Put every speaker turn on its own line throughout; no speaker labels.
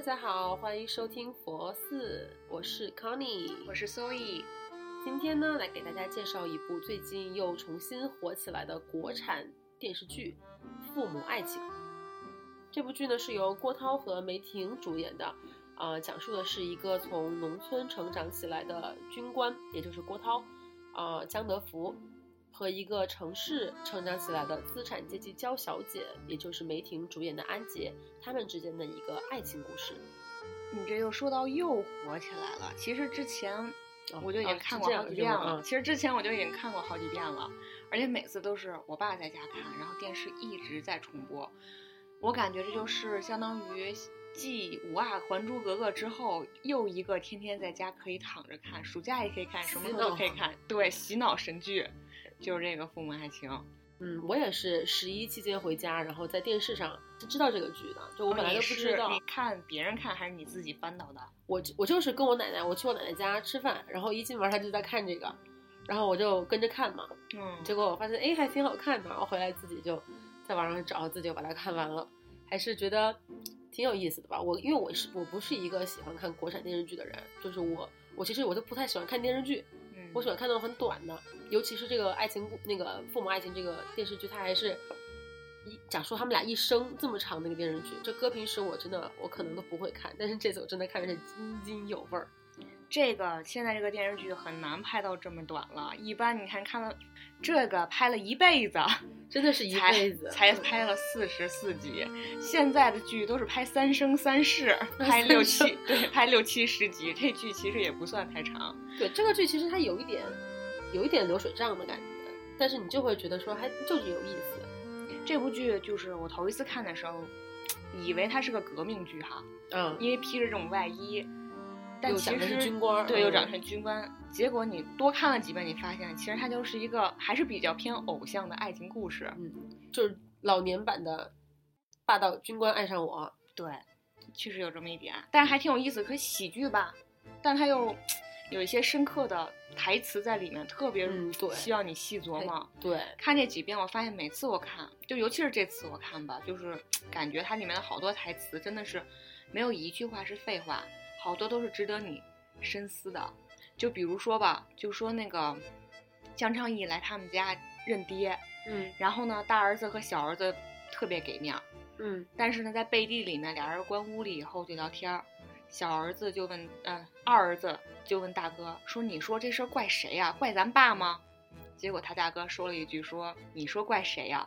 大家好，欢迎收听佛寺，我是 Connie，
我是 Zoe。
今天呢，来给大家介绍一部最近又重新火起来的国产电视剧《父母爱情》。这部剧呢是由郭涛和梅婷主演的，呃，讲述的是一个从农村成长起来的军官，也就是郭涛，呃，江德福。和一个城市成长起来的资产阶级娇小姐，也就是梅婷主演的安杰，他们之间的一个爱情故事。
你这又说到又火起来了。其实之前我就已经看过好几遍
了。
其实之前我就已经看过好几遍了，而且每次都是我爸在家看，然后电视一直在重播。我感觉这就是相当于继《五阿还珠格格》之后，又一个天天在家可以躺着看，暑假也可以看，什么时候都可以看。对，洗脑神剧。就是这个父母爱情，
嗯，我也是十一期间回家，然后在电视上是知道这个剧的，就我本来都不知道。
你看别人看还是你自己翻到的？
我我就是跟我奶奶，我去我奶奶家吃饭，然后一进门她就在看这个，然后我就跟着看嘛，
嗯，
结果我发现哎还挺好看的，然后回来自己就在网上找，自己就把它看完了，还是觉得挺有意思的吧。我因为我是我不是一个喜欢看国产电视剧的人，就是我我其实我都不太喜欢看电视剧。我喜欢看那种很短的，尤其是这个爱情那个父母爱情这个电视剧，它还是一讲述他们俩一生这么长的一个电视剧。这歌平时我真的我可能都不会看，但是这次我真的看的是津津有味儿。
这个现在这个电视剧很难拍到这么短了，一般你看看了这个拍了一辈子，
真的是一辈子
才拍了四十四集。现在的剧都是拍三生三世，拍六七对，拍六七十集。这剧其实也不算太长。
对这个剧其实它有一点有一点流水账的感觉，但是你就会觉得说还就是有意思。
这部剧就是我头一次看的时候，以为它是个革命剧哈，
嗯，
因为披着这种外衣。但其实
军官，
对，又长成军官。结果你多看了几遍，你发现其实它就是一个还是比较偏偶像的爱情故事。
嗯，就是老年版的霸道军官爱上我。
对，确实有这么一点，但是还挺有意思。可喜剧吧，但它又 有一些深刻的台词在里面，特别需要你细琢磨。
对，
看这几遍，我发现每次我看，就尤其是这次我看吧，就是感觉它里面的好多台词真的是没有一句话是废话。好多都是值得你深思的，就比如说吧，就说那个江昌义来他们家认爹，
嗯，
然后呢，大儿子和小儿子特别给面，
嗯，
但是呢，在背地里面，俩人关屋里以后就聊天，小儿子就问，嗯，二儿子就问大哥说：“你说这事儿怪谁呀？怪咱爸吗？”结果他大哥说了一句说：“你说怪谁呀？”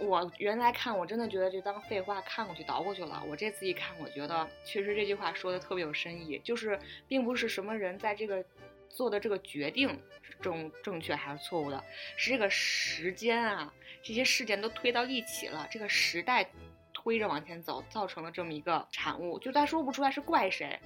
我原来看，我真的觉得就当废话看过去倒过去了。我这次一看，我觉得确实这句话说的特别有深意，就是并不是什么人在这个做的这个决定正正确还是错误的，是这个时间啊，这些事件都推到一起了，这个时代推着往前走，造成了这么一个产物。就他说不出来是怪谁，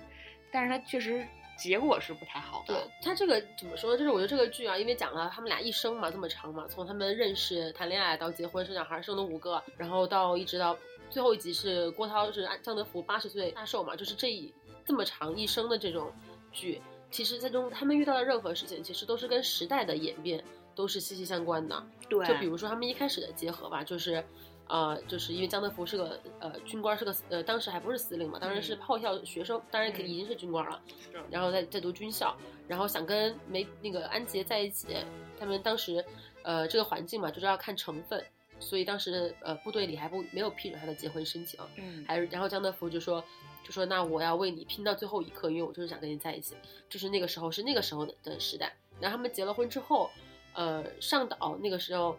但是他确实。结果是不太好
的。对他这个怎么说呢？就是我觉得这个剧啊，因为讲了他们俩一生嘛，这么长嘛，从他们认识、谈恋爱到结婚、生小孩，生了五个，然后到一直到最后一集是郭涛是张德福八十岁大寿嘛，就是这一这么长一生的这种剧，其实在中他们遇到的任何事情，其实都是跟时代的演变都是息息相关的。
对，
就比如说他们一开始的结合吧，就是。呃，就是因为江德福是个呃军官，是个呃当时还不是司令嘛，当时是炮校学生，当然已经是军官了，然后在在读军校，然后想跟梅那个安杰在一起，他们当时呃这个环境嘛，就是要看成分，所以当时呃部队里还不没有批准他的结婚申请，
嗯，
还是然后江德福就说就说那我要为你拼到最后一刻，因为我就是想跟你在一起，就是那个时候是那个时候的时代，然后他们结了婚之后，呃上岛那个时候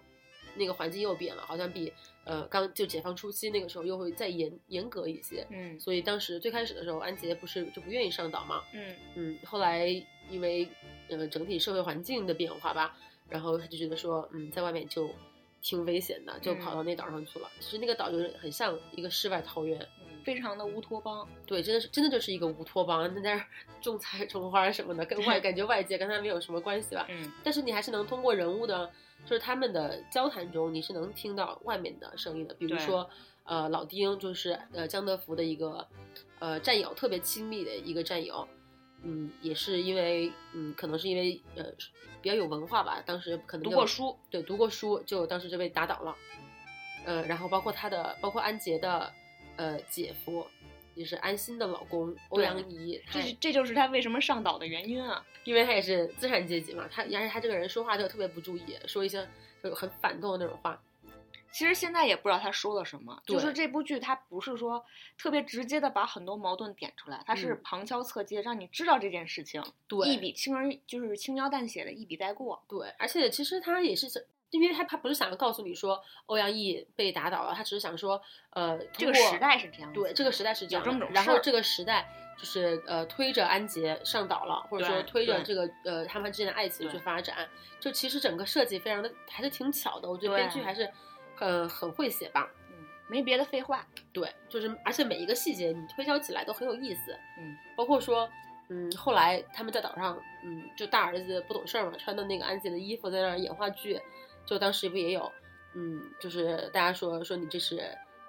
那个环境又变了，好像比。呃，刚就解放初期那个时候又会再严严格一些，
嗯，
所以当时最开始的时候，安杰不是就不愿意上岛嘛，
嗯
嗯，后来因为呃整体社会环境的变化吧，然后他就觉得说，嗯，在外面就挺危险的，就跑到那岛上去了。其实那个岛就是很像一个世外桃源，
非常的乌托邦。
对，真的是真的就是一个乌托邦，在那儿 种菜种花什么的，跟外 感觉外界跟他没有什么关系吧。
嗯，
但是你还是能通过人物的。就是他们的交谈中，你是能听到外面的声音的。比如说，呃，老丁就是呃江德福的一个呃战友，特别亲密的一个战友。嗯，也是因为嗯，可能是因为呃比较有文化吧，当时可能
读过书，
对，读过书，就当时就被打倒了。呃，然后包括他的，包括安杰的呃姐夫，也是安心的老公欧阳怡，他
这这就是他为什么上岛的原因啊。
因为他也是资产阶级嘛，他而且他这个人说话就特别不注意，说一些就很反动的那种话。
其实现在也不知道他说了什么，就是这部剧它不是说特别直接的把很多矛盾点出来，它是
嗯
旁敲侧击，让你知道这件事情，
对
一笔轻而就是轻描淡写的一笔带过。
对，而且其实他也是想，因为他他不是想要告诉你说欧阳毅被打倒了，他只是想说，呃，
这个时代是这样，
对，这个时代是这样
这种
然后这个时代就是呃推着安杰上岛了，或者说推着这个呃他们之间的爱情去发展，就其实整个设计非常的还是挺巧的，我觉得编剧还是很很会写吧。
嗯，没别的废话，
对，就是而且每一个细节你推敲起来都很有意思，
嗯，
包括说，嗯，后来他们在岛上，嗯，就大儿子不懂事儿嘛，穿的那个安杰的衣服在那儿演话剧，就当时不也有，嗯，就是大家说说你这是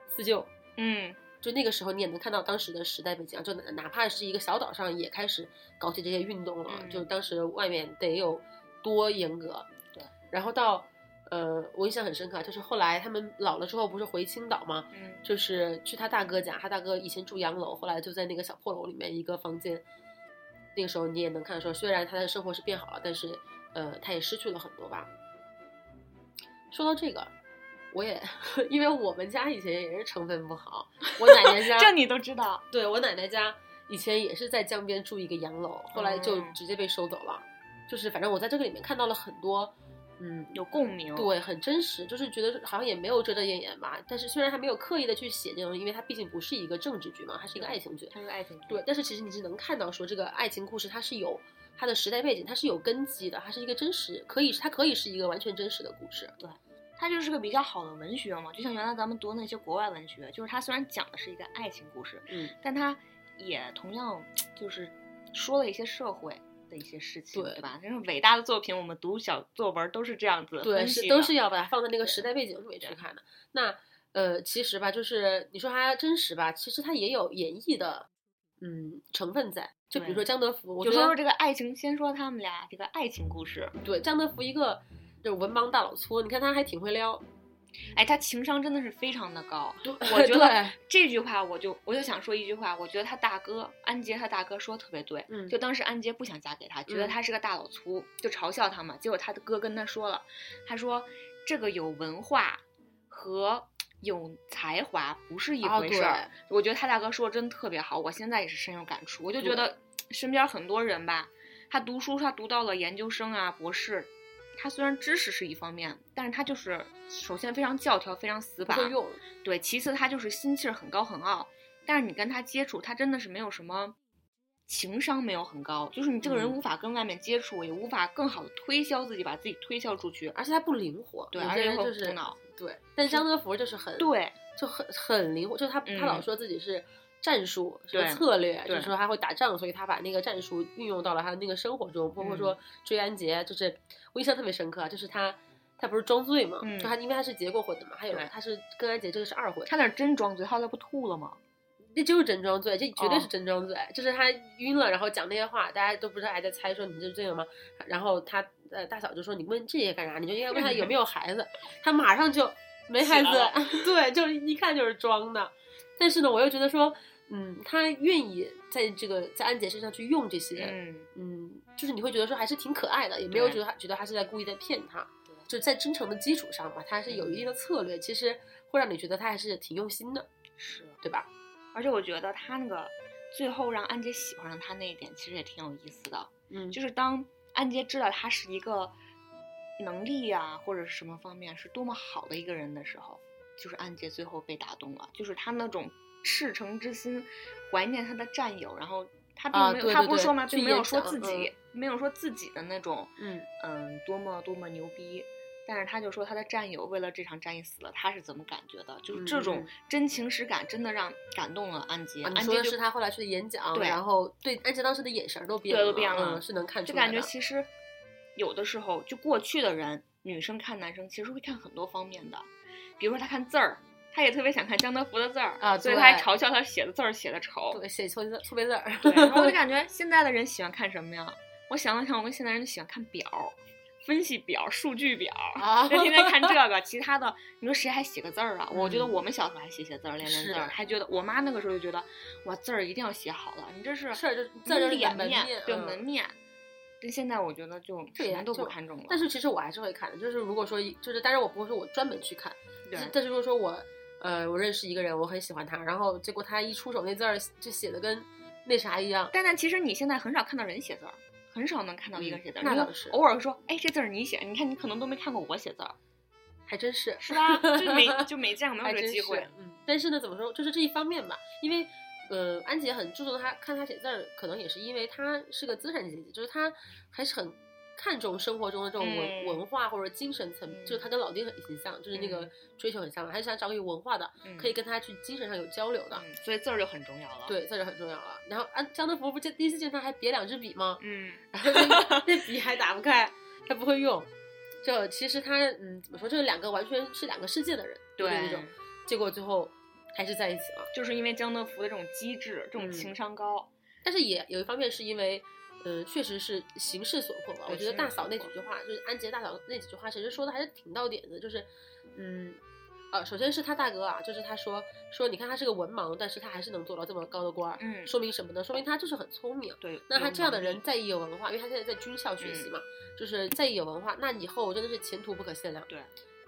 四舅，
嗯，
就那个时候你也能看到当时的时代背景啊，就哪哪怕是一个小岛上也开始搞起这些运动了，
嗯
就当时外面得有多严格，
对，
然后到。呃，我印象很深刻，就是后来他们老了之后，不是回青岛吗？
嗯，
就是去他大哥家，他大哥以前住洋楼，后来就在那个小破楼里面一个房间。那个时候你也能看说，虽然他的生活是变好了，但是呃，他也失去了很多吧。说到这个，我也 因为我们家以前也是成分不好，我奶奶家
这你都知道，
对我奶奶家以前也是在江边住一个洋楼，后来就
嗯
直接被收走了。就是反正我在这个里面看到了很多，嗯，
有共鸣，
对，很真实，就是觉得好像也没有遮遮掩掩吧。但是虽然还没有刻意的去写这种，因为它毕竟不是一个政治剧嘛，它是一个爱情剧。
它是爱情剧，
对，但是其实你是能看到说这个爱情故事它是有它的时代背景，它是有根基的，它是一个真实，可以它可以是一个完全真实的故事。
它就是个比较好的文学嘛，就像原来咱们读那些国外文学，就是它虽然讲的是一个爱情故事，
嗯，
但它也同样就是说了一些社会的一些事情，
对
对吧？这种伟大的作品，我们读小作文都是这样子
对，是都是要把它放在那个时代背景里面去看的。那呃，其实吧，就是你说它真实吧，其实它也有演绎的嗯成分在。就比如说江德福，我
就说说这个爱情，先说他们俩这个爱情故事。
对江德福一个就是文盲大老粗，你看他还挺会撩。
哎，他情商真的是非常的高。
对
我觉得这句话，我就我就想说一句话，我觉得他大哥安杰他大哥说得特别对。
嗯
就当时安杰不想嫁给他，觉得
嗯
他是个大老粗，就嘲笑他嘛。结果他的哥跟他说了，他说这个有文化和有才华不是一
哦
回事儿。我觉得他大哥说的真特别好，我现在也是深有感触。我就觉得身边很多人吧，他读书，他读到了研究生啊、博士，他虽然知识是一方面，但是他就是首先非常教条、非常死板，
会用。
对，其次他就是心气儿很高很傲，但是你跟他接触，他真的是没有什么情商，没有很高，就是你这个人
嗯
无法跟外面接触，也无法更好的推销自己，把自己推销出去。
而且他不灵活，
对，而且会
些人就是
苦恼。
对，但张德福就是很
对，
就很很灵活，就他他老
嗯
说自己是战术，什
么
策略，就是说他会打仗，所以他把那个战术运用到了他的那个生活中，包括
嗯
说追安杰，就是我印象特别深刻啊，就是他他不是装醉嘛，
嗯
就他因为他是结过婚的嘛，还有
对
他是跟安杰这个是二婚，
他那真装醉，后来不吐了吗？
那就是真装醉，这绝对是
哦
真装醉，就是他晕了，然后讲那些话，大家都不是还在猜说你这醉了吗？然后他呃大嫂就说你问这些干啥？你就应该问他有没有孩子，他马上就没孩子 对，就是一看就是装的。但是呢，我又觉得说，嗯，他愿意在这个在安杰身上去用这些，
嗯，
嗯，就是你会觉得说还是挺可爱的，也没有觉得他觉得他是在故意在骗他
对，
就在真诚的基础上吧，他还是有一定的策略，其实会让你觉得他还是挺用心的，
是。
对吧？
而且我觉得他那个最后让安杰喜欢上他那一点，其实也挺有意思的。
嗯，
就是当安杰知道他是一个能力呀、或者是什么方面是多么好的一个人的时候，就是安杰最后被打动了，就是他那种赤诚之心，怀念他的战友，然后他并没有，
啊对对对
他不是说嘛，
去
并没有说自己，没有说自己的那种，
嗯
嗯，多么多么牛逼。但是他就说他的战友为了这场战役死了，他是怎么感觉的？就是这种真情实感，真的让感动了安杰。安杰就
说的是他后来去的演讲，
对
然后对安杰当时的眼神儿都变了，
对都变了
嗯，是能看出来
就感。觉其实有的时候，就过去的人，女生看男生其实会看很多方面的，比如说他看字儿，他也特别想看江德福的字儿
啊
所以他还嘲笑他写的字儿写的丑。
对，写错字错别字儿。
对，然后我就感觉现在的人喜欢看什么呀？我想了想，我们现在人就喜欢看表，分析表、数据表，
啊
就天天看这个。其他的，你说谁还写个字儿啊？我觉得
嗯
我们小时候还写写字儿、练练字儿，还觉得我妈那个时候就觉得，哇，字儿一定要写好了，你这是
事儿就字儿就是
脸面对
嗯
门面。但现在我觉得就
对呀
什么都不看重了。
但是其实我还是会看的，就是如果说就是，但是我不会说我专门去看，
对
但是如果说我呃我认识一个人，我很喜欢他，然后结果他一出手那字儿就写的跟那啥一样，
但但其实你现在很少看到人写字儿，很少能看到一个人写字儿。
嗯那倒是
偶尔说，哎，这字儿你写，你看你可能都没看过我写字儿，
还真是
是吧？就没 就没见过，没有这个机会。
嗯，但是呢，怎么说，就是这一方面吧，因为。呃，安姐很注重他看他写字儿，可能也是因为他是个资产阶级，就是他还是很看重生活中的这种文、
嗯
文化或者精神层，
嗯
就是他跟老丁很很像，就是那个
嗯
追求很像嘛，还是想找个有文化的，
嗯
可以跟他去精神上有交流的。
嗯，所以字儿就很重要了。，
对，字儿就很重要了。然后啊江德福不见第一次见他还别两支笔吗？
嗯，
然后那那笔还打不开，他不会用。就其实他嗯怎么说，就是两个完全是两个世界的人，
对
那种。结果最后还是在一起了。
就是因为江德福的这种机智，这种
嗯
情商高。
但是也有一方面是因为，呃，确实是形势所迫吧。我觉得大嫂那几句话，就是安杰大嫂那几句话，其实说的还是挺到点子。就是，嗯，呃，首先是他大哥啊，就是他说说，你看他是个文盲，但是他还是能做到这么高的官儿，
嗯
说明什么呢？说明他就是很聪明。
对，
那他这样的人，在意有文化，因为他现在在军校学习嘛，就是在意有文化，那以后真的是前途不可限量。
对，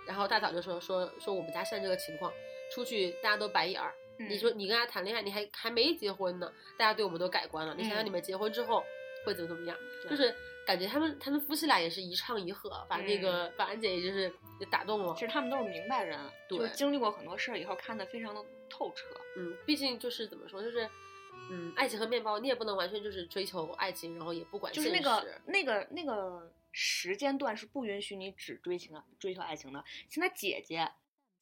然后大嫂就说说说我们家现在这个情况，出去大家都白眼儿。你
嗯
说你跟他谈恋爱，你还还没结婚呢，大家对我们都改观了。你想想
嗯
你们结婚之后会怎么怎么样？就是感觉他们他们夫妻俩也是一唱一和，把那
嗯
个把安姐也就是也打动了
其。实他们都是明白人，就
对
经历过很多事儿以后，看得非常的透彻。
嗯，毕竟就是怎么说，就是嗯，爱情和面包，你也不能完全就是追求爱情，然后也不管
就是。那个那个那个时间段是不允许你只追情的追求爱情的。现在姐姐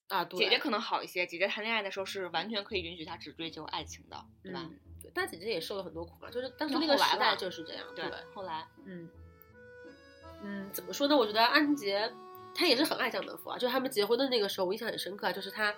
啊，对
姐姐可能好一些，姐姐谈恋爱的时候是完全可以允许她只追求爱情的，对吧？
嗯，对，但姐姐也受了很多苦嘛，就是当时
那
那个时代就是这样，对，
后来
嗯，嗯，怎么说呢？我觉得安杰他也是很爱江德福啊，就是他们结婚的那个时候，我印象很深刻啊，就是他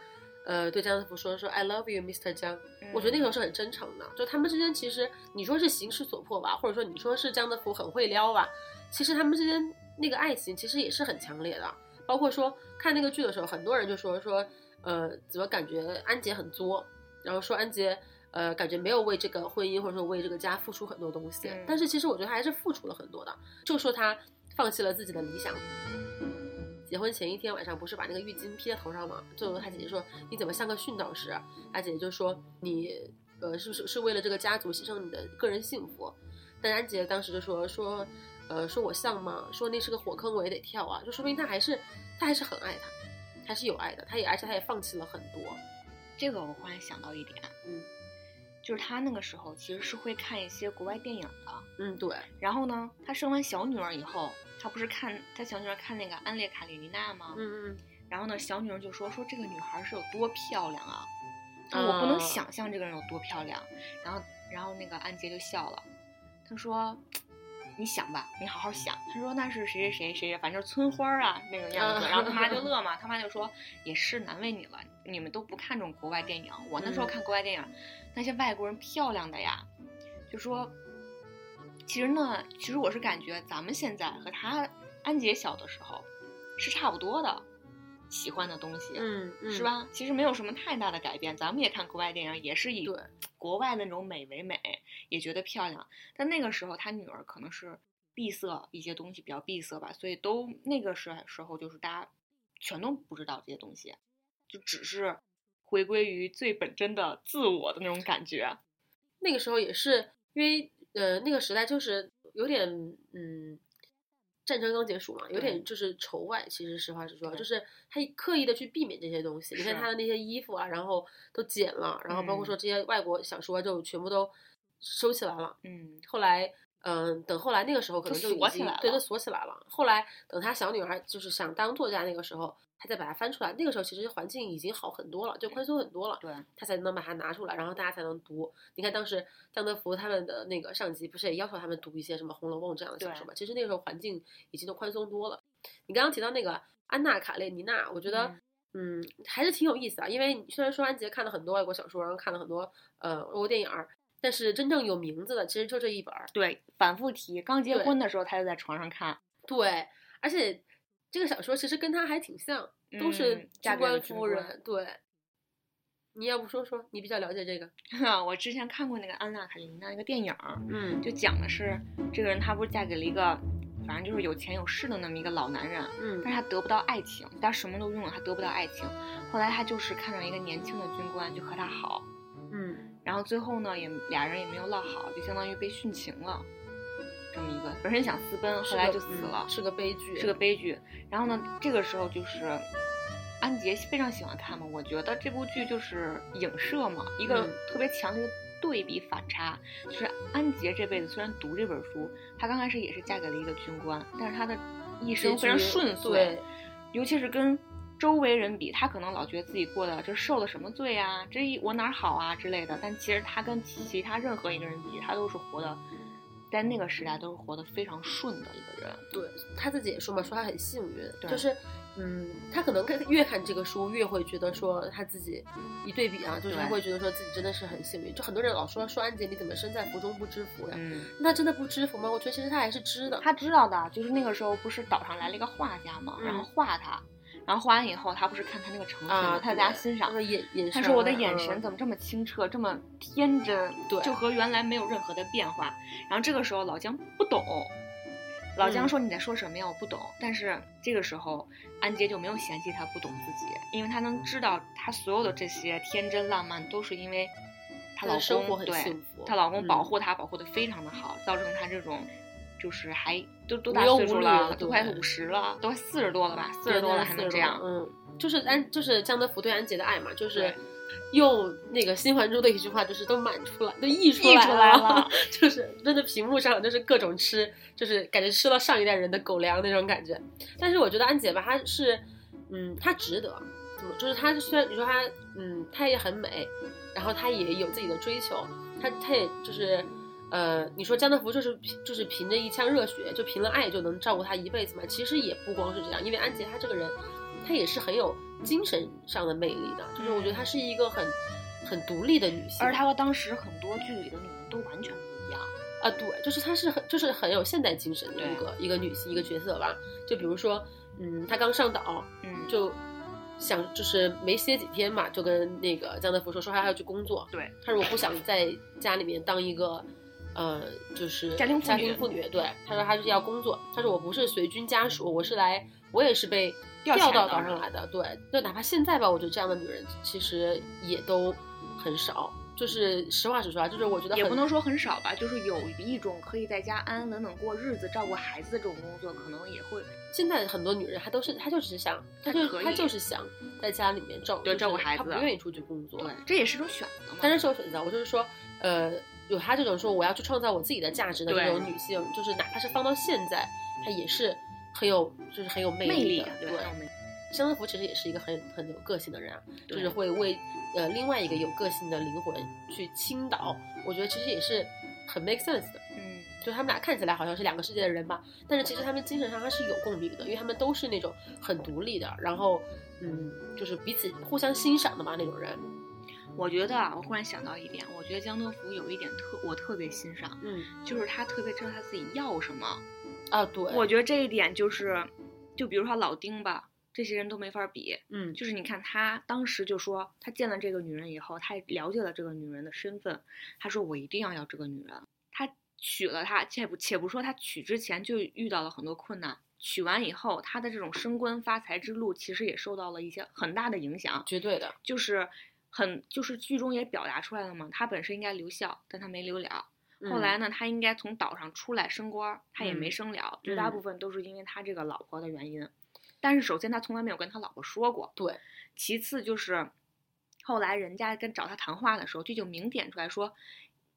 呃对江德福说说 I love you, Mr. 江，我觉得那个时候是很真诚的，就他们之间其实你说是形势所迫吧，或者说你说是江德福很会撩吧，其实他们之间那个爱情其实也是很强烈的，包括说看那个剧的时候，很多人就说说呃怎么感觉安杰很作，然后说安杰。呃，感觉没有为这个婚姻或者说为这个家付出很多东西，
嗯
但是其实我觉得他还是付出了很多的。就说他放弃了自己的理想，结婚前一天晚上不是把那个浴巾披在头上吗？就他姐姐说你怎么像个训导师啊？他姐姐就说你呃是不是是为了这个家族牺牲你的个人幸福？但安杰当时就说说呃说我像吗？说那是个火坑我也得跳啊，就说明他还是他还是很爱他，还是有爱的。他也而且他也放弃了很多。
这个我忽然想到一点，
嗯
就是他那个时候其实是会看一些国外电影的。
嗯，对，
然后呢，他生完小女儿以后，他不是看他小女儿看那个《安列卡列尼娜》吗？
嗯嗯
然后呢，小女儿就说说这个女孩是有多漂亮啊，啊我不能
啊
想象这个人有多漂亮。然后然后那个安杰就笑了，他说。你想吧，你好好想。他说那是谁谁谁谁，反正村花儿啊那个样子。
啊
然后他妈就乐嘛，他妈就说也是难为你了，你们都不看重国外电影。我那时候
嗯
看国外电影，那些外国人漂亮的呀，就说，其实呢，其实我是感觉咱们现在和他安杰小的时候是差不多的，喜欢的东西，
嗯嗯，
是？吧？其实没有什么太大的改变。咱们也看国外电影，也是以国外的那种美为美，也觉得漂亮。但那个时候他女儿可能是闭塞，一些东西比较闭塞吧，所以都那个时时候就是大家全都不知道这些东西，就只是回归于最本真的自我的那种感觉。
那个时候也是因为呃那个时代就是有点嗯。战争刚结束嘛，有点就是仇外。其实实话实说，就是他刻意的去避免这些东西。你看他的那些衣服啊，然后都剪了，然后包括
嗯
说这些外国小说啊，就全部都收起来了。
嗯，
后来，嗯，等后来那个时候可能就已经对，
锁起来了
都锁起来了。后来等他小女儿就是想当作家那个时候，他再把它翻出来。那个时候其实环境已经好很多了，就宽松很多了。
对，
他才能把它拿出来，然后大家才能读。你看当时江德福他们的那个上级不是也要求他们读一些什么《红楼梦》这样的小说吗？其实那个时候环境已经都宽松多了。你刚刚提到那个安娜·卡列尼娜，我觉得嗯还是挺有意思啊。因为虽然说安杰看了很多外国小说，然后看了很多呃外国电影儿，但是真正有名字的其实就这一本儿。
对，反复提。刚结婚的时候，他就在床上看。
对，而且这个小说其实跟他还挺像，都是
嗯嫁
军官夫人。对，你要不说说，你比较了解这个？
我之前看过那个安娜卡列尼娜那个电影儿，
嗯
就讲的是这个人她不是嫁给了一个，反正就是有钱有势的那么一个老男人，
嗯
但是他得不到爱情，他什么都拥有，他得不到爱情。后来他就是看上一个年轻的军官，就和他好，
嗯
然后最后呢，也俩人也没有落好，就相当于被殉情了，这么一个本身想私奔，后来就死了，
嗯是个悲剧，
是个悲剧。然后呢，这个时候就是安杰非常喜欢看嘛，我觉得这部剧就是影射嘛，一个
嗯
特别强烈的对比反差。就是安杰这辈子虽然读这本书，她刚开始也是嫁给了一个军官，但是她的一生非常顺遂，
对，
尤其是跟。周围人比，他可能老觉得自己过的这受了什么罪啊，这一我哪儿好啊之类的。但其实他跟其他任何一个人比，他都是活的，在那个时代都是活得非常顺的一个人。
对他自己也说嘛，说他很幸运，就是，嗯，他可能看越看这个书，越会觉得说他自己一对比啊，就是他会觉得说自己真的是很幸运。就很多人老说说安杰你怎么身在福中不知福呀？
嗯，
那真的不知福吗？我觉得其实他还是知的。
他知道的，就是那个时候不是岛上来了一个画家嘛，
嗯
然后画他，然后画完以后，他不是看他那个成品
啊
嘛，，他在家欣赏
他。说眼眼神，
他说我的眼神
嗯
怎么这么清澈，这么天真，
对
就和原来没有任何的变化。然后这个时候老姜不懂，老姜
嗯
说你在说什么呀？我不懂。但是这个时候安杰就没有嫌弃他不懂自己，因为他能知道他所有的这些天真浪漫都是因为她老公对她老公
嗯
保护她，保护的非常的好，造成她这种。就是还都多大岁数了？都快五十了，都快四十多了吧？四十多了
40
还能这样？
嗯，就是安就是江德福对安杰的爱嘛，就是用那个《新还珠》的一句话，就是都满出来，都溢出
溢
来
出来了
就是真的屏幕上就是各种吃，就是感觉吃了上一代人的狗粮那种感觉。但是我觉得安杰吧，她是，嗯，她值得，怎么就是她虽然你说她，嗯，她也很美，然后她也有自己的追求，她她也就是。呃，你说江德福就是凭就是凭着一腔热血，就凭了爱就能照顾他一辈子嘛？其实也不光是这样，因为安杰他这个人，她也是很有精神上的魅力的，就是我觉得她是一个很很独立的女性，
而她和当时很多剧里的女人都完全不一样。
啊，对，就是她是很就是很有现代精神的一个一个女性一个角色吧。就比如说，嗯，她刚上岛
嗯，
就想就是没歇几天嘛，就跟那个江德福说说她要去工作，
对，
她说我不想在家里面当一个。呃，就是
家庭妇女
家庭妇女，对，他说他就是要工作，他说我不是随军家属，我是来，我也是被调到岛上来的，对，就哪怕现在吧，我觉得这样的女人其实也都很少，就是实话实说啊，就是我觉得
也不能说很少吧，就是有一种可以在家安安稳稳过日子、照顾孩子的这种工作，可能也会
现在很多女人，她都是她就只是想，她就她就是想在家里面照
对照顾孩子
她不愿意出去工作。
对，这也是一种选择嘛。
当然是有选择，我就是说，呃，有她这种说我要去创造我自己的价值的这种女性，就是哪怕是放到现在，她也是很有就是很有魅
魅力
的。对，
很有魅力
江德福其实也是一个很很有个性的人啊，就是会为呃另外一个有个性的灵魂去倾倒，我觉得其实也是很 make sense 的。
嗯，
就他们俩看起来好像是两个世界的人吧，但是其实他们精神上还是有共鸣的，因为他们都是那种很独立的，然后嗯，就是彼此互相欣赏的嘛那种人。
我觉得啊，我忽然想到一点，我觉得江德福有一点特我特别欣赏，
嗯
就是他特别知道他自己要什么。
啊，对，
我觉得这一点就是，就比如说老丁吧，这些人都没法比。
嗯
就是你看他当时就说，他见了这个女人以后，他也了解了这个女人的身份，他说我一定要要这个女人。他娶了她，且不且不说他娶之前就遇到了很多困难，娶完以后，他的这种升官发财之路其实也受到了一些很大的影响。
绝对的，
就是很就是剧中也表达出来了嘛，他本身应该留校，但他没留了。
嗯
后来呢，他应该从岛上出来升官儿，他也没
嗯
升了，绝大
嗯
部分都是因为他这个老婆的原因。但是首先他从来没有跟他老婆说过，
对，
其次就是后来人家跟找他谈话的时候，这就明点出来说，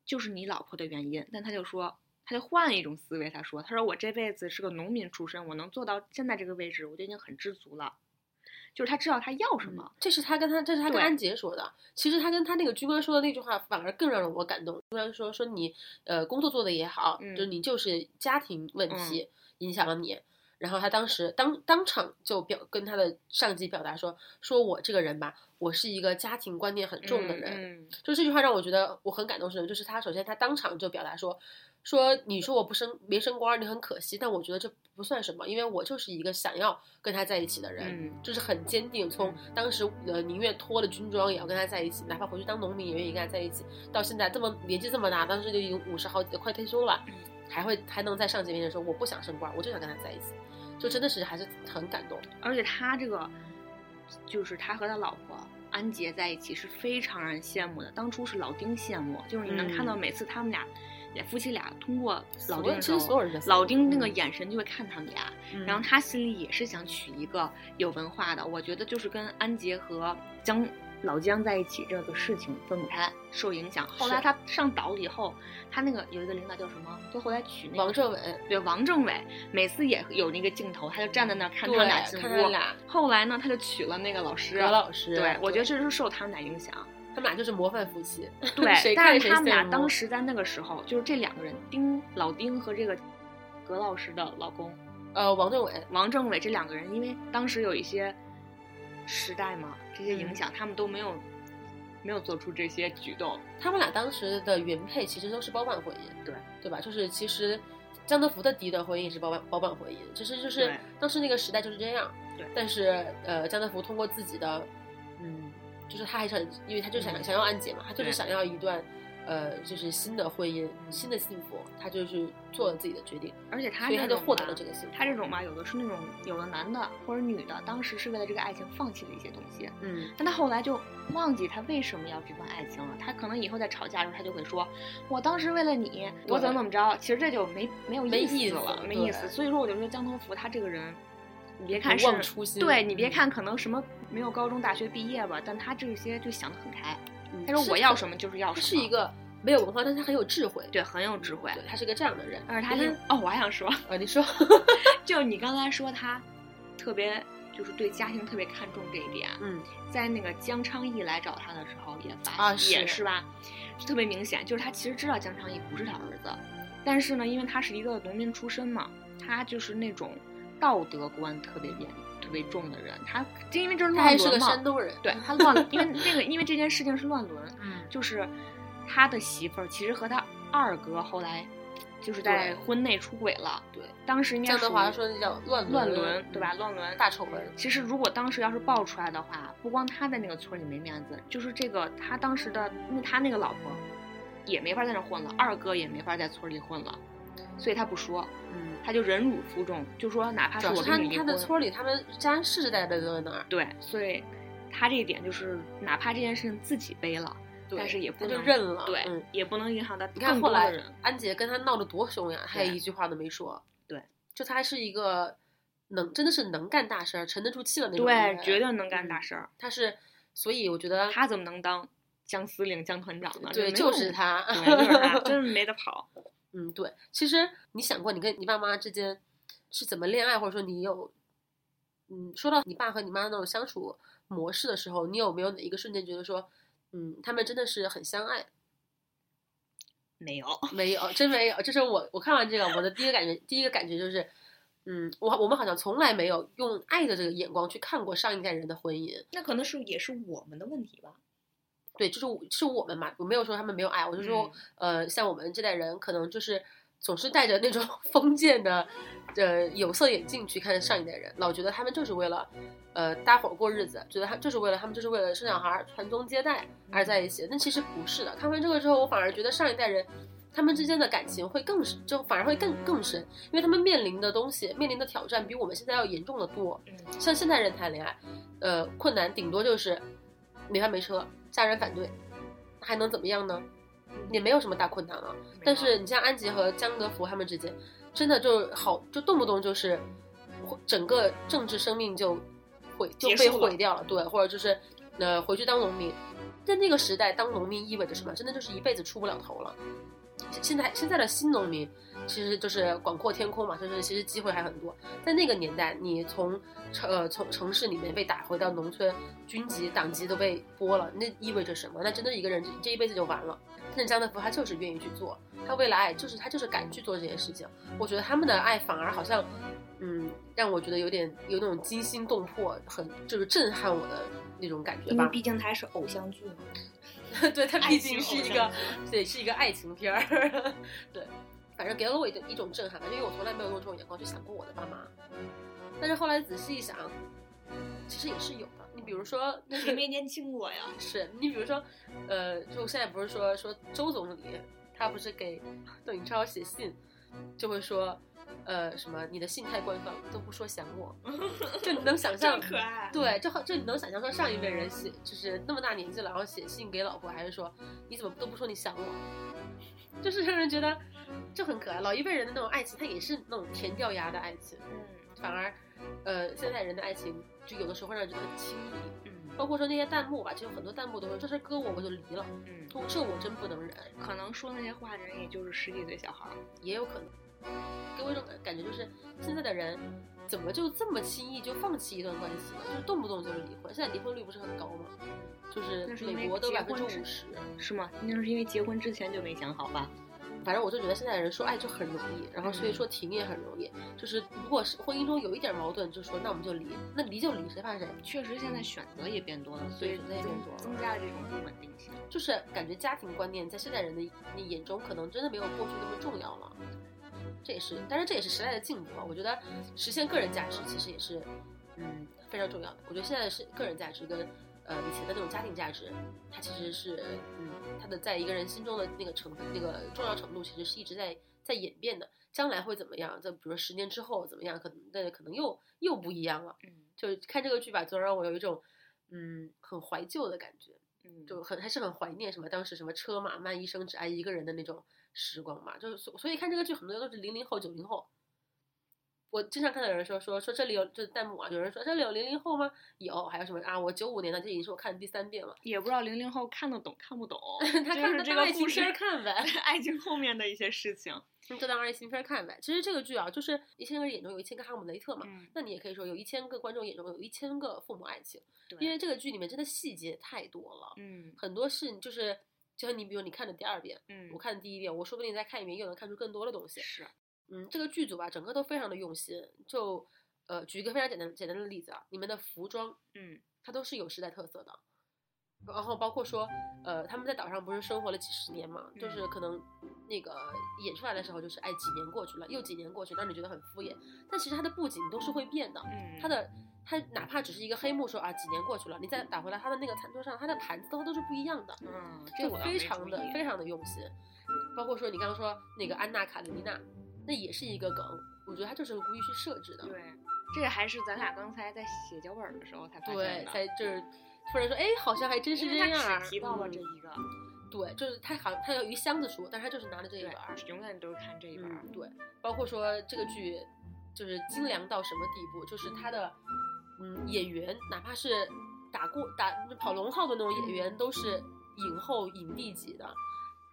就是你老婆的原因。但他就说，他就换一种思维，他说，他说我这辈子是个农民出身，我能做到现在这个位置，我就已经很知足了。就是他知道他要什么，
这是他跟他，这是他跟安杰说的。其实他跟他那个军官说的那句话，反而更让我感动。军官说说你呃工作做的也好，
嗯
就你就是家庭问题影响了你。然后他当时当当场就表跟他的上级表达说，说我这个人吧，我是一个家庭观念很重的人。
嗯，
就这句话让我觉得我很感动，是就是他首先他当场就表达说，说你说我不升没升官，你很可惜，但我觉得这不算什么，因为我就是一个想要跟他在一起的人，
嗯
就是很坚定，从当时呃宁愿脱了军装也要跟他在一起，哪怕回去当农民也愿意跟他在一起，到现在这么年纪这么大，当时就已经五十好几，快退休了，
嗯
还会还能在上级面前说我不想升官，我就想跟他在一起，就真的是还是很感动。
而且他这个，就是他和他老婆安杰在一起是非常让人羡慕的。当初是老丁羡慕，就是你能看到
嗯
每次他们俩，俩夫妻俩通过老丁的时候，
其实所有人
老丁那个
嗯
眼神就会看他们俩，
嗯
然后他心里也是想娶一个有文化的。我觉得就是跟安杰和江老姜在一起这个事情分不开，受影响。后来他上岛以后，他那个有一个领导叫什么？就后来娶那个
王政委
对王政委，每次也有那个镜头，他就站在那儿看他们俩进屋。
看他俩
后来呢，他就娶了那个老师。
何老师，
对，我觉得这是受他们俩影响。
他们俩就是模范夫妻。
对
谁，
但
看谁
是他们俩当时在那个时候，就是这两个人，丁老丁和这个葛老师的老公
呃，王政委，
王政委这两个人，因为当时有一些时代嘛，这些影
嗯
响，他们都没有没有做出这些举动。
他们俩当时的原配其实都是包办婚姻，
对
对吧？就是其实江德福的第一段婚姻也是包办包办婚姻，其实就是当时那个时代就是这样。
对
但是呃，江德福通过自己的，嗯，就是他还是很，因为他就想、
嗯
想要安姐嘛，他就是想要一段。呃，就是新的婚姻，新的幸福，他就是做了自己的决定，
而且他
所以他就获得了这个幸福。
他这种嘛，有的是那种有的男的或者女的，当时是为了这个爱情放弃了一些东西，
嗯，
但他后来就忘记他为什么要这段爱情了。他可能以后在吵架的时候，他就会说：“我当时为了你，我怎么怎么着。”其实这就没没有意
意思
思了，没
对
意思。所以说，我就觉得江头福他这个人，你别看是
忘初心
对你别
嗯
看可能什么没有高中大学毕业吧，但他这些就想得很开。
嗯
他说我要什么就是要什么，
是一个没有文化，但是他很有智慧。
对很有智慧。
对，他是个这样的人。
而且他哦，我还想说，
啊，你说，
就你刚才说他特别就是对家庭特别看重这一点，
嗯，
在那个江昌义来找他的时候也发
啊
也
是
是吧，特别明显，就是他其实知道江昌义不是他儿子，但是呢，因为他是一个农民出身嘛，他就是那种道德观特别严、特别重的人，他就因为这是
他还是个
乱伦嘛，
山东人。
对 他乱，因为那个因为这件事情是乱伦，
嗯，
就是他的媳妇儿其实和他二哥后来就是在婚内出轨了，
对，
当时应该
江德华说那叫乱
乱
伦
伦，对吧？乱伦
大丑闻。
其实如果当时要是爆出来的话，不光他在那个村里没面子，就是这个他当时的那他那个老婆也没法在那混了，二哥也没法在村里混了，所以他不说，
嗯，
他就忍辱负重，就说哪怕是我
主要是他他
跟你离婚，
的村里，他们家世世代代都在那儿，
对，所以他这一点就是哪怕这件事情自己背了，但是也不
他就
能
认了。
对，
嗯，
也不能影响到
你看后来。安杰跟他闹得多凶呀，他也一句话都没说。
对，
就他是一个能真的是能干大事儿、沉得住气的那种人。
对，绝对能干大
嗯
事儿。
他是，所以我觉得
他怎么能当江司令、江团长呢？
对，就是他，
对，就是他，真是没得跑。
嗯，对。其实你想过，你跟你爸妈之间是怎么恋爱，或者说你有，嗯，说到你爸和你妈那种相处模式的时候，你有没有哪一个瞬间觉得说，嗯，他们真的是很相爱？
没有，
没有，真没有。这是我我看完这个，我的第一个感觉，第一个感觉就是，嗯，我我们好像从来没有用爱的这个眼光去看过上一代人的婚姻。
那可能是也是我们的问题吧。
对，就是我是我们嘛，我没有说他们没有爱，我就说，
嗯
呃，像我们这代人，可能就是总是带着那种 封建的，呃，有色眼镜去看上一代人，老觉得他们就是为了，呃，搭伙过日子，觉得他就是为了他们就是为了生小孩、传宗接代而在一起。那其实不是的。看完这个之后，我反而觉得上一代人。他们之间的感情会更深，就反而会更更深，因为他们面临的东西、面临的挑战比我们现在要严重的多。
嗯
像现代人谈恋爱，呃，困难顶多就是没房没车，家人反对，还能怎么样呢？也没有什么大困难啊。但是你像安吉和江德福他们之间，真的就好，就动不动就是整个政治生命就毁就被毁掉了，对，或者就是呃回去当农民。在那个时代，当农民意味着什么？真的就是一辈子出不了头了。现在现在的新农民其实就是广阔天空嘛，就是其实机会还很多。在那个年代，你从城呃从城市里面被打回到农村，军籍党籍都被剥了，那意味着什么？那真的一个人这这一辈子就完了。但是江德福他就是愿意去做，他为了爱，就是他就是敢去做这件事情。我觉得他们的爱反而好像，嗯，让我觉得有点有那种惊心动魄，很就是震撼我的那种感觉吧。
因为毕竟它是偶像剧嘛。
对，它毕竟是一个，对，是一个爱情片儿。对，反反正给了我一种一种震撼吧，因为我从来没有用这种眼光去想过我的爸妈。但是后来仔细一想，其实也是有的。你比如说，
你没年轻过呀？
是你比如说，呃，就现在不是说说周总理，他不是给 邓颖超写信，就会说，呃，什么你的信太官方，都不说想我，就你能想象，
可爱。
对，就好，就你能想象说上一辈人写，就是那么大年纪了，然后写信给老婆，还是说你怎么都不说你想我，就是让人觉得就很可爱。老一辈人的那种爱情，它也是那种甜掉牙的爱情，
嗯
反而，呃，现在人的爱情就有的时候会让人觉得很轻易。
嗯
包括说那些弹幕吧，其实很多弹幕都说这事搁我我就离了，
嗯，
这我真不能忍，
可能说那些话的人也就是十几岁小孩儿。
也有可能。给我一种感感觉就是现在的人怎么就这么轻易就放弃一段关系呢？就是动不动就是离婚。现在离婚率不是很高吗？就是美国都百分
之
五十。
是吗？那是因为结婚之前就没想好吧？
反正我就觉得现在人说爱就很容易，然后所以说停也很容易。就是如果是婚姻中有一点矛盾，就说那我们就离，那离就离，谁怕谁？
确实，现在选择也变多了，所以
选择也变多了
增加了这种不稳定性。
就是感觉家庭观念在现代人的眼中，可能真的没有过去那么重要了。这也是，但是这也是时代的进步啊。我觉得实现个人价值其实也是，嗯，非常重要的。我觉得现在是个人价值跟呃以前的那种家庭价值，它其实是，嗯，它的在一个人心中的那个成分、那个重要程度，其实是一直在在演变的。将来会怎么样？就比如说十年之后怎么样？可能那可能又又不一样了。
嗯
就看这个剧吧，总让我有一种嗯很怀旧的感觉。
嗯，
就很还是很怀念什么当时什么车马慢一生只爱一个人的那种时光嘛。就是所所以看这个剧，很多人都是零零后、九零后。我经常看到有人说说说这里有这弹幕啊，有人说这里有零零后吗？有，还有什么啊？我九五年的，这已经是我看的第三遍了。
也不知道零零后看得懂看不懂，
他看
就是这
当爱情
个故事
看呗，
爱情后面的一些事情。
就当爱情片儿看呗。其实这个剧啊，就是一千个人眼中有一千个哈姆雷特嘛。
嗯，
那你也可以说有一千个观众眼中有一千个父母爱情，
对，
因为这个剧里面真的细节太多了，
嗯
很多事就是就像你比如你看的第二遍，
嗯
我看的第一遍，我说不定再看一遍又能看出更多的东西。
是
嗯，这个剧组吧，整个都非常的用心。就呃，举一个非常简单简单的例子啊，你们的服装
嗯
它都是有时代特色的。然后包括说，呃，他们在岛上不是生活了几十年嘛，就是可能那个演出来的时候，就是哎几年过去了，又几年过去，让你觉得很敷衍。但其实它的布景都是会变的，
嗯，
它的它哪怕只是一个黑幕说啊几年过去了，你再打回来它的那个餐桌上，它的盘子都都是不一样的。
嗯，
就非常的非常的用心，包括说你刚刚说那个安娜卡列尼娜，那也是一个梗，我觉得他就是故意去设置的，
对，这个还是咱俩刚才在写脚本的时候才发
对
现，的，
才就是突然说，哎，好像还真是这样儿，
他只提到了这
嗯
一个，
对，就是他好像他有一箱子书，但是他就是拿了这一本儿，，
永远都是看这一本
对，包括说这个剧就是精良到什么地步，就是他的嗯演员，哪怕是打过打跑龙套的那种演员，都是影后影帝级的，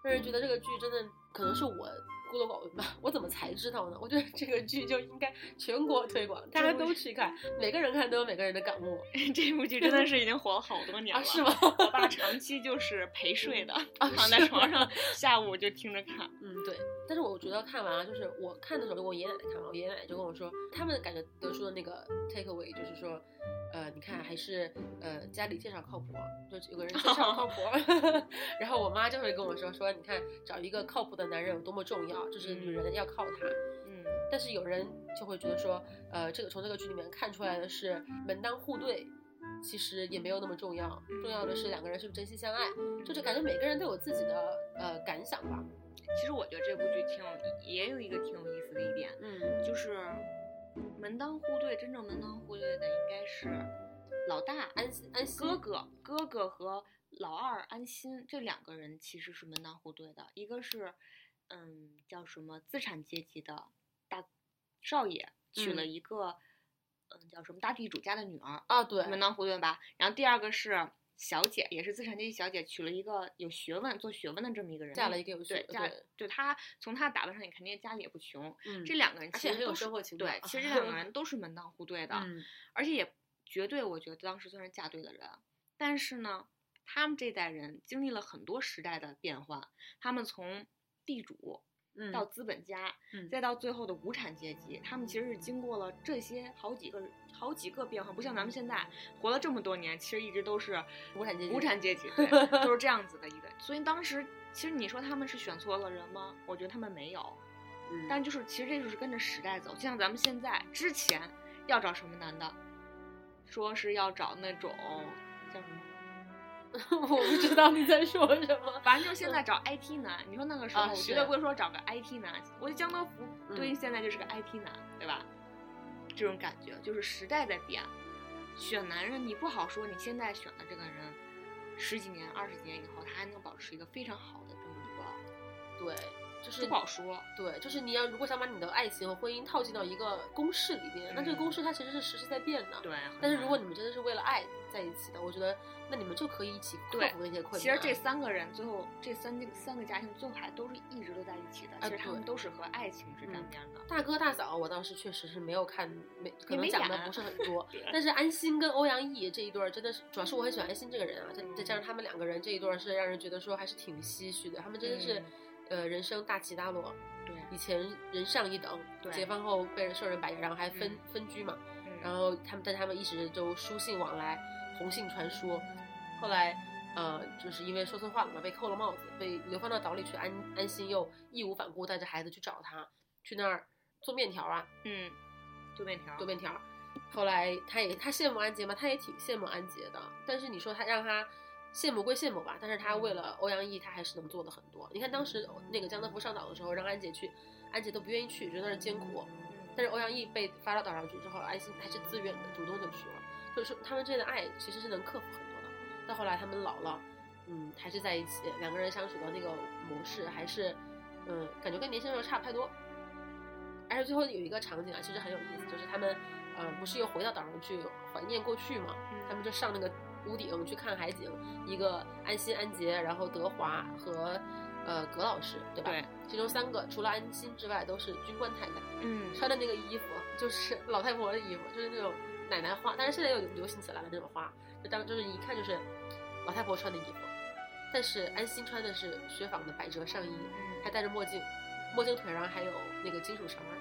让人觉得这个剧真的可能是我孤陋寡闻吧，我怎么才知道呢？我觉得这个剧就应该全国推广，大家都去看，每个人看都有每个人的感悟
这部剧真的是已经火了好多年了，
啊，是吗？
我爸长期就是陪睡的，
啊
躺在床上，下午就听着看。
嗯，对。但是我觉得看完了，就是我看的时候，我爷爷奶奶看完，我爷爷奶奶就跟我说，他们感觉得出的那个 take away 就是说，呃，你看还是呃家里介绍靠谱，就有个人介绍 靠谱。然后我妈就会跟我说说，你看找一个靠谱的男人有多么重要，就是女人要靠他。
嗯
但是有人就会觉得说，呃，这个从这个剧里面看出来的是门当户对。其实也没有那么重要，重要的是两个人是不是真心相爱，就是感觉每个人都有自己的呃感想吧。
其实我觉得这部剧挺有，也有一个挺有意思的一点，
嗯，
就是门当户对，真正门当户对的应该是老大
安心安心
哥哥哥哥和老二安心这两个人其实是门当户对的，一个是嗯叫什么资产阶级的大少爷娶了
嗯。
一个嗯叫什么大地主家的女儿，
啊，对，
门当户对吧？然后第二个是小姐，也是资产阶级小姐，娶了一个有学问、做学问的这么一个人，
嫁了一个有学
对嫁
对
对她从她打扮上，你肯定家里也不穷。
嗯
这两个人其实都是
生活情调
对，其实这两个人 都是门当户对的，
嗯
而且也绝对我觉得当时算是嫁对的人。但是呢，他们这代人经历了很多时代的变换，他们从地主
嗯
到资本家，
嗯
再到最后的无产阶级，他们其实是经过了这些好几个好几个变化，不像咱们现在活了这么多年，其实一直都是
无产阶级
无产阶级，对，都是这样子的一个。所以当时其实你说他们是选错了人吗？我觉得他们没有，
嗯，
但就是其实这就是跟着时代走，就像咱们现在之前要找什么男的，说是要找那种叫什么，
我不知道你在说什么。
反正就是现在找 IT 男。你说那个时候，绝对不会说找个 IT 男。我觉得江德福
嗯
对应现在就是个 IT 男，对吧？这种感觉就是时代在变，选男人你不好说，你现在选的这个人，十几年、二十几年以后，他还能保持一个非常好的这么一个，
对，就是
不好说。
对，就是你要如果想把你的爱情和婚姻套进到一个公式里边，那这个公式它其实是时时在变的。
对，
但是如果你们真的是为了爱在一起的，我觉得那你们就可以一起克
对
服那些困难。
其实这三个人最后，这三三个家庭最后还都是一直都在一起的。
啊
其实他们都是和爱情是沾
嗯
边的。
大哥大嫂，我当时确实是没有看，没可能讲的不是很多。但是安心跟欧阳毅这一对儿真的是，主要是我很喜欢安心这个人啊，再再加上他们两个人这一对儿是让人觉得说还是挺唏嘘的。他们真的是，呃，人生大起大落。
对，
以前人上一等，解放后被人受人百厌，然后还分、
嗯
分居嘛。
嗯
然后他们，但他们一直就书信往来，红杏传说。后来，呃，就是因为说错话了嘛，被扣了帽子，被流放到岛里去。安安心又义无反顾带着孩子去找他，去那儿做面条啊，
嗯，做面条，
做面条。后来他也他羡慕安杰嘛，他也挺羡慕安杰的。但是你说他让他羡慕归羡慕吧，但是他为了欧阳毅，他还是能做的很多。你看当时那个江德福上岛的时候，让安杰去，安杰都不愿意去，觉得那是艰苦。但是欧阳毅被发到岛上去之后，安心还是自愿的，主动就去了。就是说他们之间的爱其实是能克服很多的。到后来他们老了，嗯，还是在一起，两个人相处的那个模式还是，嗯，感觉跟年轻时候差不太多。而且最后有一个场景啊，其实很有意思，就是他们，呃，不是又回到岛上去怀念过去嘛？他们就上那个屋顶去看海景，一个安心、安杰，然后德华和呃葛老师，对吧？
对，
其中三个除了安心之外都是军官太太，
嗯，
穿的那个衣服就是老太婆的衣服，就是那种奶奶花，但是现在又流行起来了那种花，就当就是一看就是老太婆穿的衣服。但是安心穿的是雪纺的百褶上衣，还戴着墨镜，墨镜腿上还有那个金属绳儿，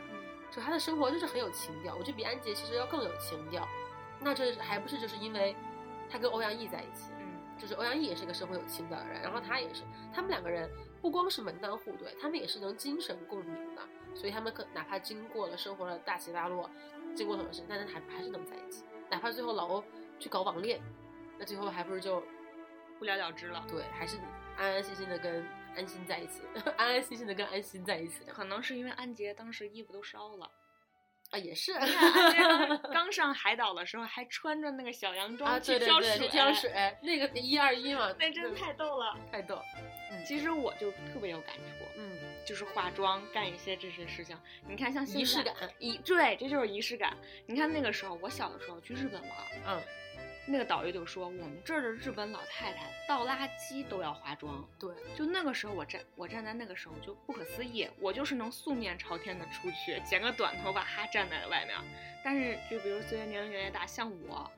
就她的生活就是很有情调。我觉得比安杰其实要更有情调。那这还不是就是因为她跟欧阳毅在一起，
嗯
就是欧阳毅也是一个生活有情调的人，然后他也是，他们两个人不光是门当户对，他们也是能精神共鸣的，所以他们可哪怕经过了生活的大起大落，经过很多事，但是还还是能在一起，哪怕最后老欧去搞网恋，那最后还不是就
不了了之了。
对，还是安安心心的跟安心在一起，安安心心的跟安心在一起的
可能是因为安杰当时衣服都烧了，
啊，也是
你看安杰刚 刚上海岛的时候还穿着那个小洋装
啊，
去挑
对对对，
水，
去挑水，那个一二一嘛，
那真太逗了。
太逗，
其实我就特别有感触，
嗯，
就是化妆干一些这些事情。你看，像
仪式感，
仪对，这就是仪式感。你看那个时候，我小的时候去日本玩，
嗯，
那个导游就说我们这儿的日本老太太倒垃圾都要化妆。
对，
就那个时候，我站我站在那个时候就不可思议，我就是能素面朝天的出去，剪个短头发哈站在外面。但是就比如随着年龄越来越大，像我，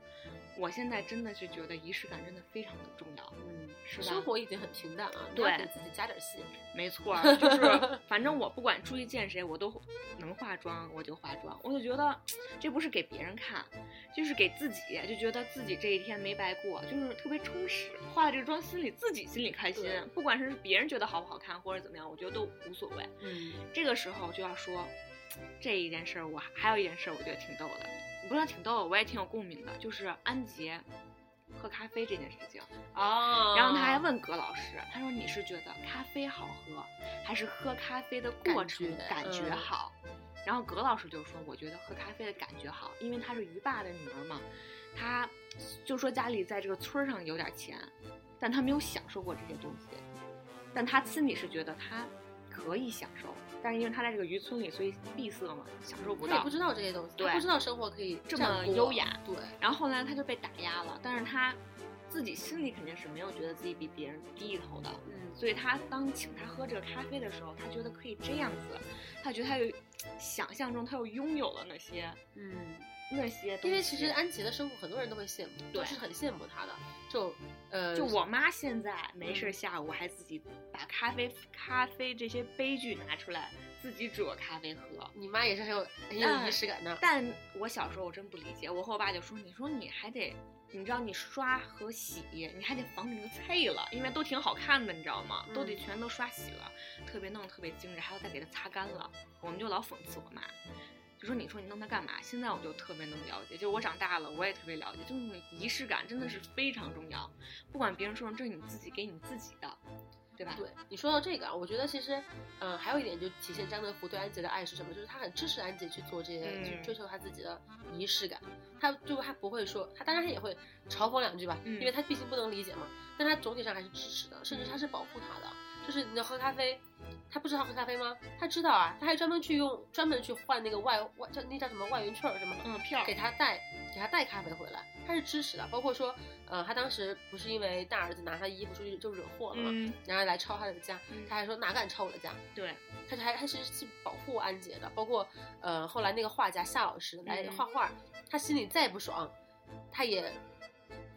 我现在真的是觉得仪式感真的非常的重要。
嗯，
是吧
生活已经很平淡啊，
对
给自己加点戏，
没错儿，就是反正我不管出去见谁，我都能化妆，我就化妆。我就觉得 这不是给别人看，就是给自己，就觉得自己这一天没白过，就是特别充实。化了这个妆，心里自己心里开心，不管是别人觉得好不好看或者怎么样，我觉得都无所谓。
嗯，
这个时候就要说 这一件事儿，我还有一件事儿，我觉得挺逗的，不是挺逗的，我也挺有共鸣的，就是安杰喝咖啡这件事情。
哦，
然后他还问葛老师，他说你是觉得咖啡好喝，还是喝咖啡的过程
感觉
好？然后葛老师就说，我觉得喝咖啡的感觉好，因为她是于爸的女儿嘛，她就说家里在这个村上有点钱，但她没有享受过这些东西，但她心里是觉得她可以享受，但是因为他在这个渔村里，所以闭塞嘛，享受不到
他也不。知道这些东西，
对
他不知道生活可以
这么优雅
对，
然后后来他就被打压了，但是他自己心里肯定是没有觉得自己比别人低一头的，
嗯，
所以他当请他喝这个咖啡的时候，他觉得可以这样子，他觉得他有想象中他又拥有了那些
嗯，
那些东西。
因为其实安琪的生活很多人都会羡慕，
对
都是很羡慕她的，就呃，
就我妈现在没
嗯
事儿下午还自己把咖啡咖啡这些杯具拿出来自己煮个咖啡喝。
你妈也是很有很有仪式感的。
但我小时候我真不理解，我和我爸就说：“你说你还得，你知道你刷和洗，你还得防止那个脆了，因为都挺好看的，你知道吗？都得全都刷洗了，特别弄得特别精致，还要再给它擦干了。”我们就老讽刺我妈。就说你说你弄它干嘛？现在我就特别能了解，就是我长大了，我也特别了解，就是那种仪式感真的是非常重要。不管别人说什么，这是你自己给你自己的，对吧？
对你说到这个啊，我觉得其实，嗯，还有一点就体现张德福对安杰的爱是什么？就是他很支持安杰去做这些，去追求他自己的仪式感。他就他不会说，他当然他也会嘲讽两句吧，因为他毕竟不能理解嘛。但他总体上还是支持的，甚至他是保护他的。就是你要喝咖啡。他不知道喝咖啡吗？他知道啊，他还专门去用专门去换那个外外叫那叫什么外援券儿什么
嗯票
给他带给他带咖啡回来，他是支持的。包括说，呃，他当时不是因为大儿子拿他衣服出去就惹祸了嘛，然后来抄他的家，他还说哪敢抄我的家？
对，
他还他是去保护安杰的。包括呃后来那个画家夏老师来画画，他心里再不爽，他也，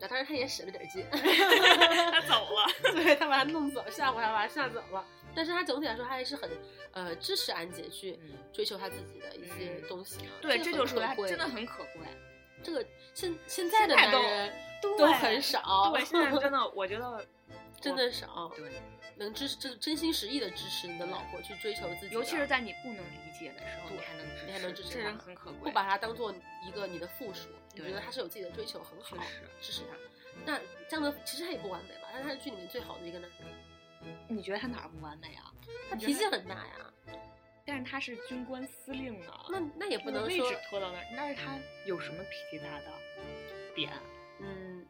当然他也使了点劲，
他走了，
对他把他弄走，吓唬他把他吓走了。但是他总体来说，他还是很，呃，支持安杰去追求他自己的一些东西啊。
对，
这
就是他真的很可贵。
这个现现在的男人都很少。
对，现在真的，我觉得
真的少。
对，
能支持，真真心实意的支持你的老婆去追求自己。
尤其是在你不能理解的时候，你还能
你还能支持，
这人很可贵。
不把他当做一个你的附属，你觉得他是有自己的追求，很好，支持他。那这样的其实他也不完美吧？但是他是剧里面最好的一个男人。
你觉得他哪儿不完美啊？
他脾气很大呀，
但是他是军官司令啊。
那那也不能
说位置拖到那儿。那是他有什么脾气大的点？
嗯，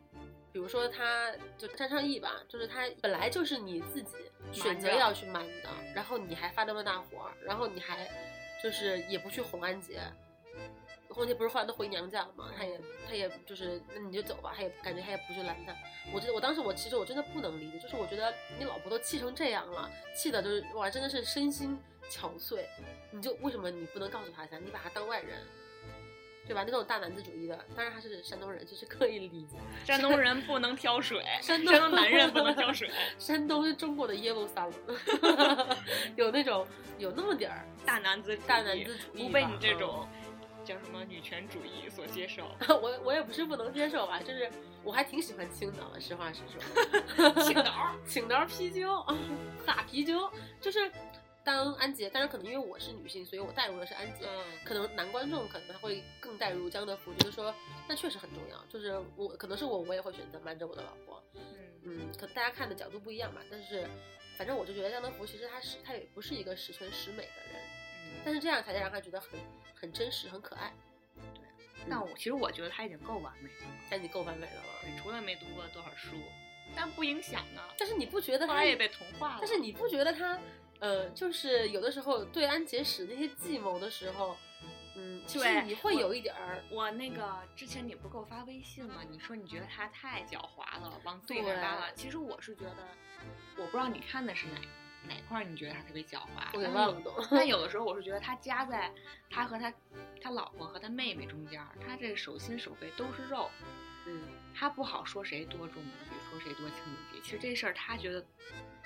比如说他就张昌义吧，就是他本来就是你自己选择要去瞒的，然后你还发那么大火，然后你还就是也不去哄安杰。后天不是后来都回娘家了吗？他也，他也就是，那你就走吧。他也感觉他也不去拦他。我觉得我当时我其实我真的不能理解，就是我觉得你老婆都气成这样了，气的就是哇，真的是身心憔悴。你就为什么你不能告诉他一下？你把他当外人，对吧？那种大男子主义的，当然他是山东人，就是可以理解。
山东人不能挑水，
山
东男人不能挑水。
山东是中国的耶路撒冷，有那种有那么点儿
大男子
大男子主
义，不被你这种。叫什么女权主义所接受？
我我也不是不能接受吧，就是我还挺喜欢青岛的，实话实说。
青岛，
青岛啤酒，哈啤酒，就是当安杰，但是可能因为我是女性，所以我带入的是安杰。可能男观众可能会更带入江德福，就是说那确实很重要。就是我可能是我，我也会选择瞒着我的老婆。嗯嗯，可能大家看的角度不一样吧，但是反正我就觉得江德福其实他是他也不是一个十全十美的人，但是这样才让他觉得很。很真实，很可爱。
对，那我其实我觉得他已经够完美了，
但你够完美了吗？
对，除了没读过多少书，但不影响啊。
但是你不觉得他
也被同化了？
但是你不觉得他，呃，就是有的时候对安杰使那些计谋的时候，嗯，其实你会有一点儿。
我那个之前你不给我发微信吗？你说你觉得他太狡猾了，往自己那扒了。其实我是觉得，我不知道你看的是哪。哪块你觉得他特别狡猾？
我给忘不懂。
但有的时候我是觉得他夹在他和他他老婆和他妹妹中间，他这手心手背都是肉，
嗯，
他不好说谁多重一句，说谁多轻一句。其实这事儿他觉得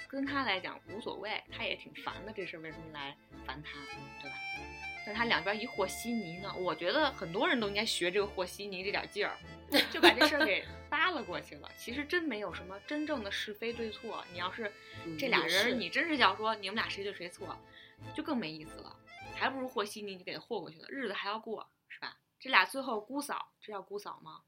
跟他来讲无所谓，他也挺烦的。这事儿为什么来烦他，对吧？但他两边一和稀泥呢，我觉得很多人都应该学这个和稀泥这点劲儿，就把这事儿给 扒拉过去了。其实真没有什么真正的是非对错。你要是这俩人，你真是要说你们俩谁对谁错，就更没意思了。还不如和稀泥，你给他和过去了，日子还要过，是吧？这俩最后姑嫂，这叫姑嫂吗？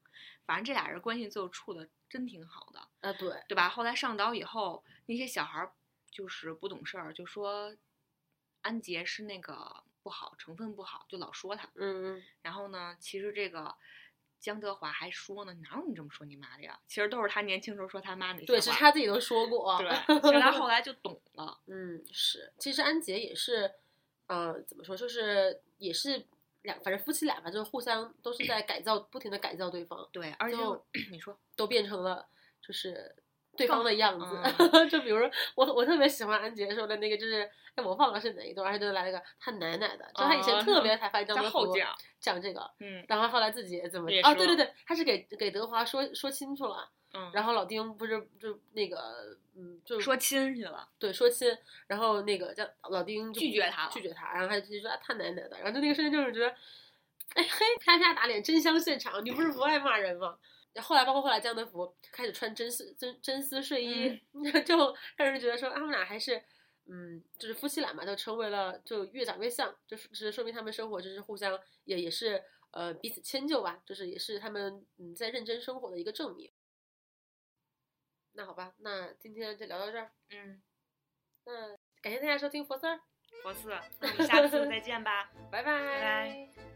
反正这俩人关系最后处的真挺好的
啊，对
对吧？后来上岛以后，那些小孩就是不懂事儿，就说安杰是那个。不好，成分不好，就老说他。
嗯嗯。
然后呢，其实这个江德华还说呢，哪有你这么说你妈的呀？其实都是他年轻时候说他妈那些
对，是他自己都说过。
对，其实他后来就懂了。
嗯，是。其实安杰也是，呃，怎么说，就是也是两，反正夫妻俩吧，就是互相都是在改造，不停的改造对方。
对，而且 你说
都变成了就是对方的样子。就比如说我我特别喜欢安杰说的那个，就是哎我忘了是哪一段，他就来了个他奶奶的，就他以前特别才发张德
福
讲讲这个，
嗯，
然后后来自己怎么啊？对对对，他是给给德华说说清楚了。
嗯，
然后老丁不是就那个，嗯，就
说亲去了，
对，说亲，然后那个叫老丁
拒绝他，
拒绝他，然后他就说他奶奶的，然后就那个瞬间就是觉得，哎嘿，啪啪打脸，真香现场，你不是不爱骂人吗？然后后来包括后来江德福开始穿真丝真真丝睡衣，就让人觉得说他们俩还是，嗯，就是夫妻俩嘛，就成为了就越长越像，就是是说明他们生活就是互相也也是呃彼此迁就吧，就是也是他们嗯在认真生活的一个证明。那好吧，那今天就聊到这儿。
嗯，
那感谢大家收听佛四儿，
佛四，那我们下次再见吧，
拜拜
拜拜。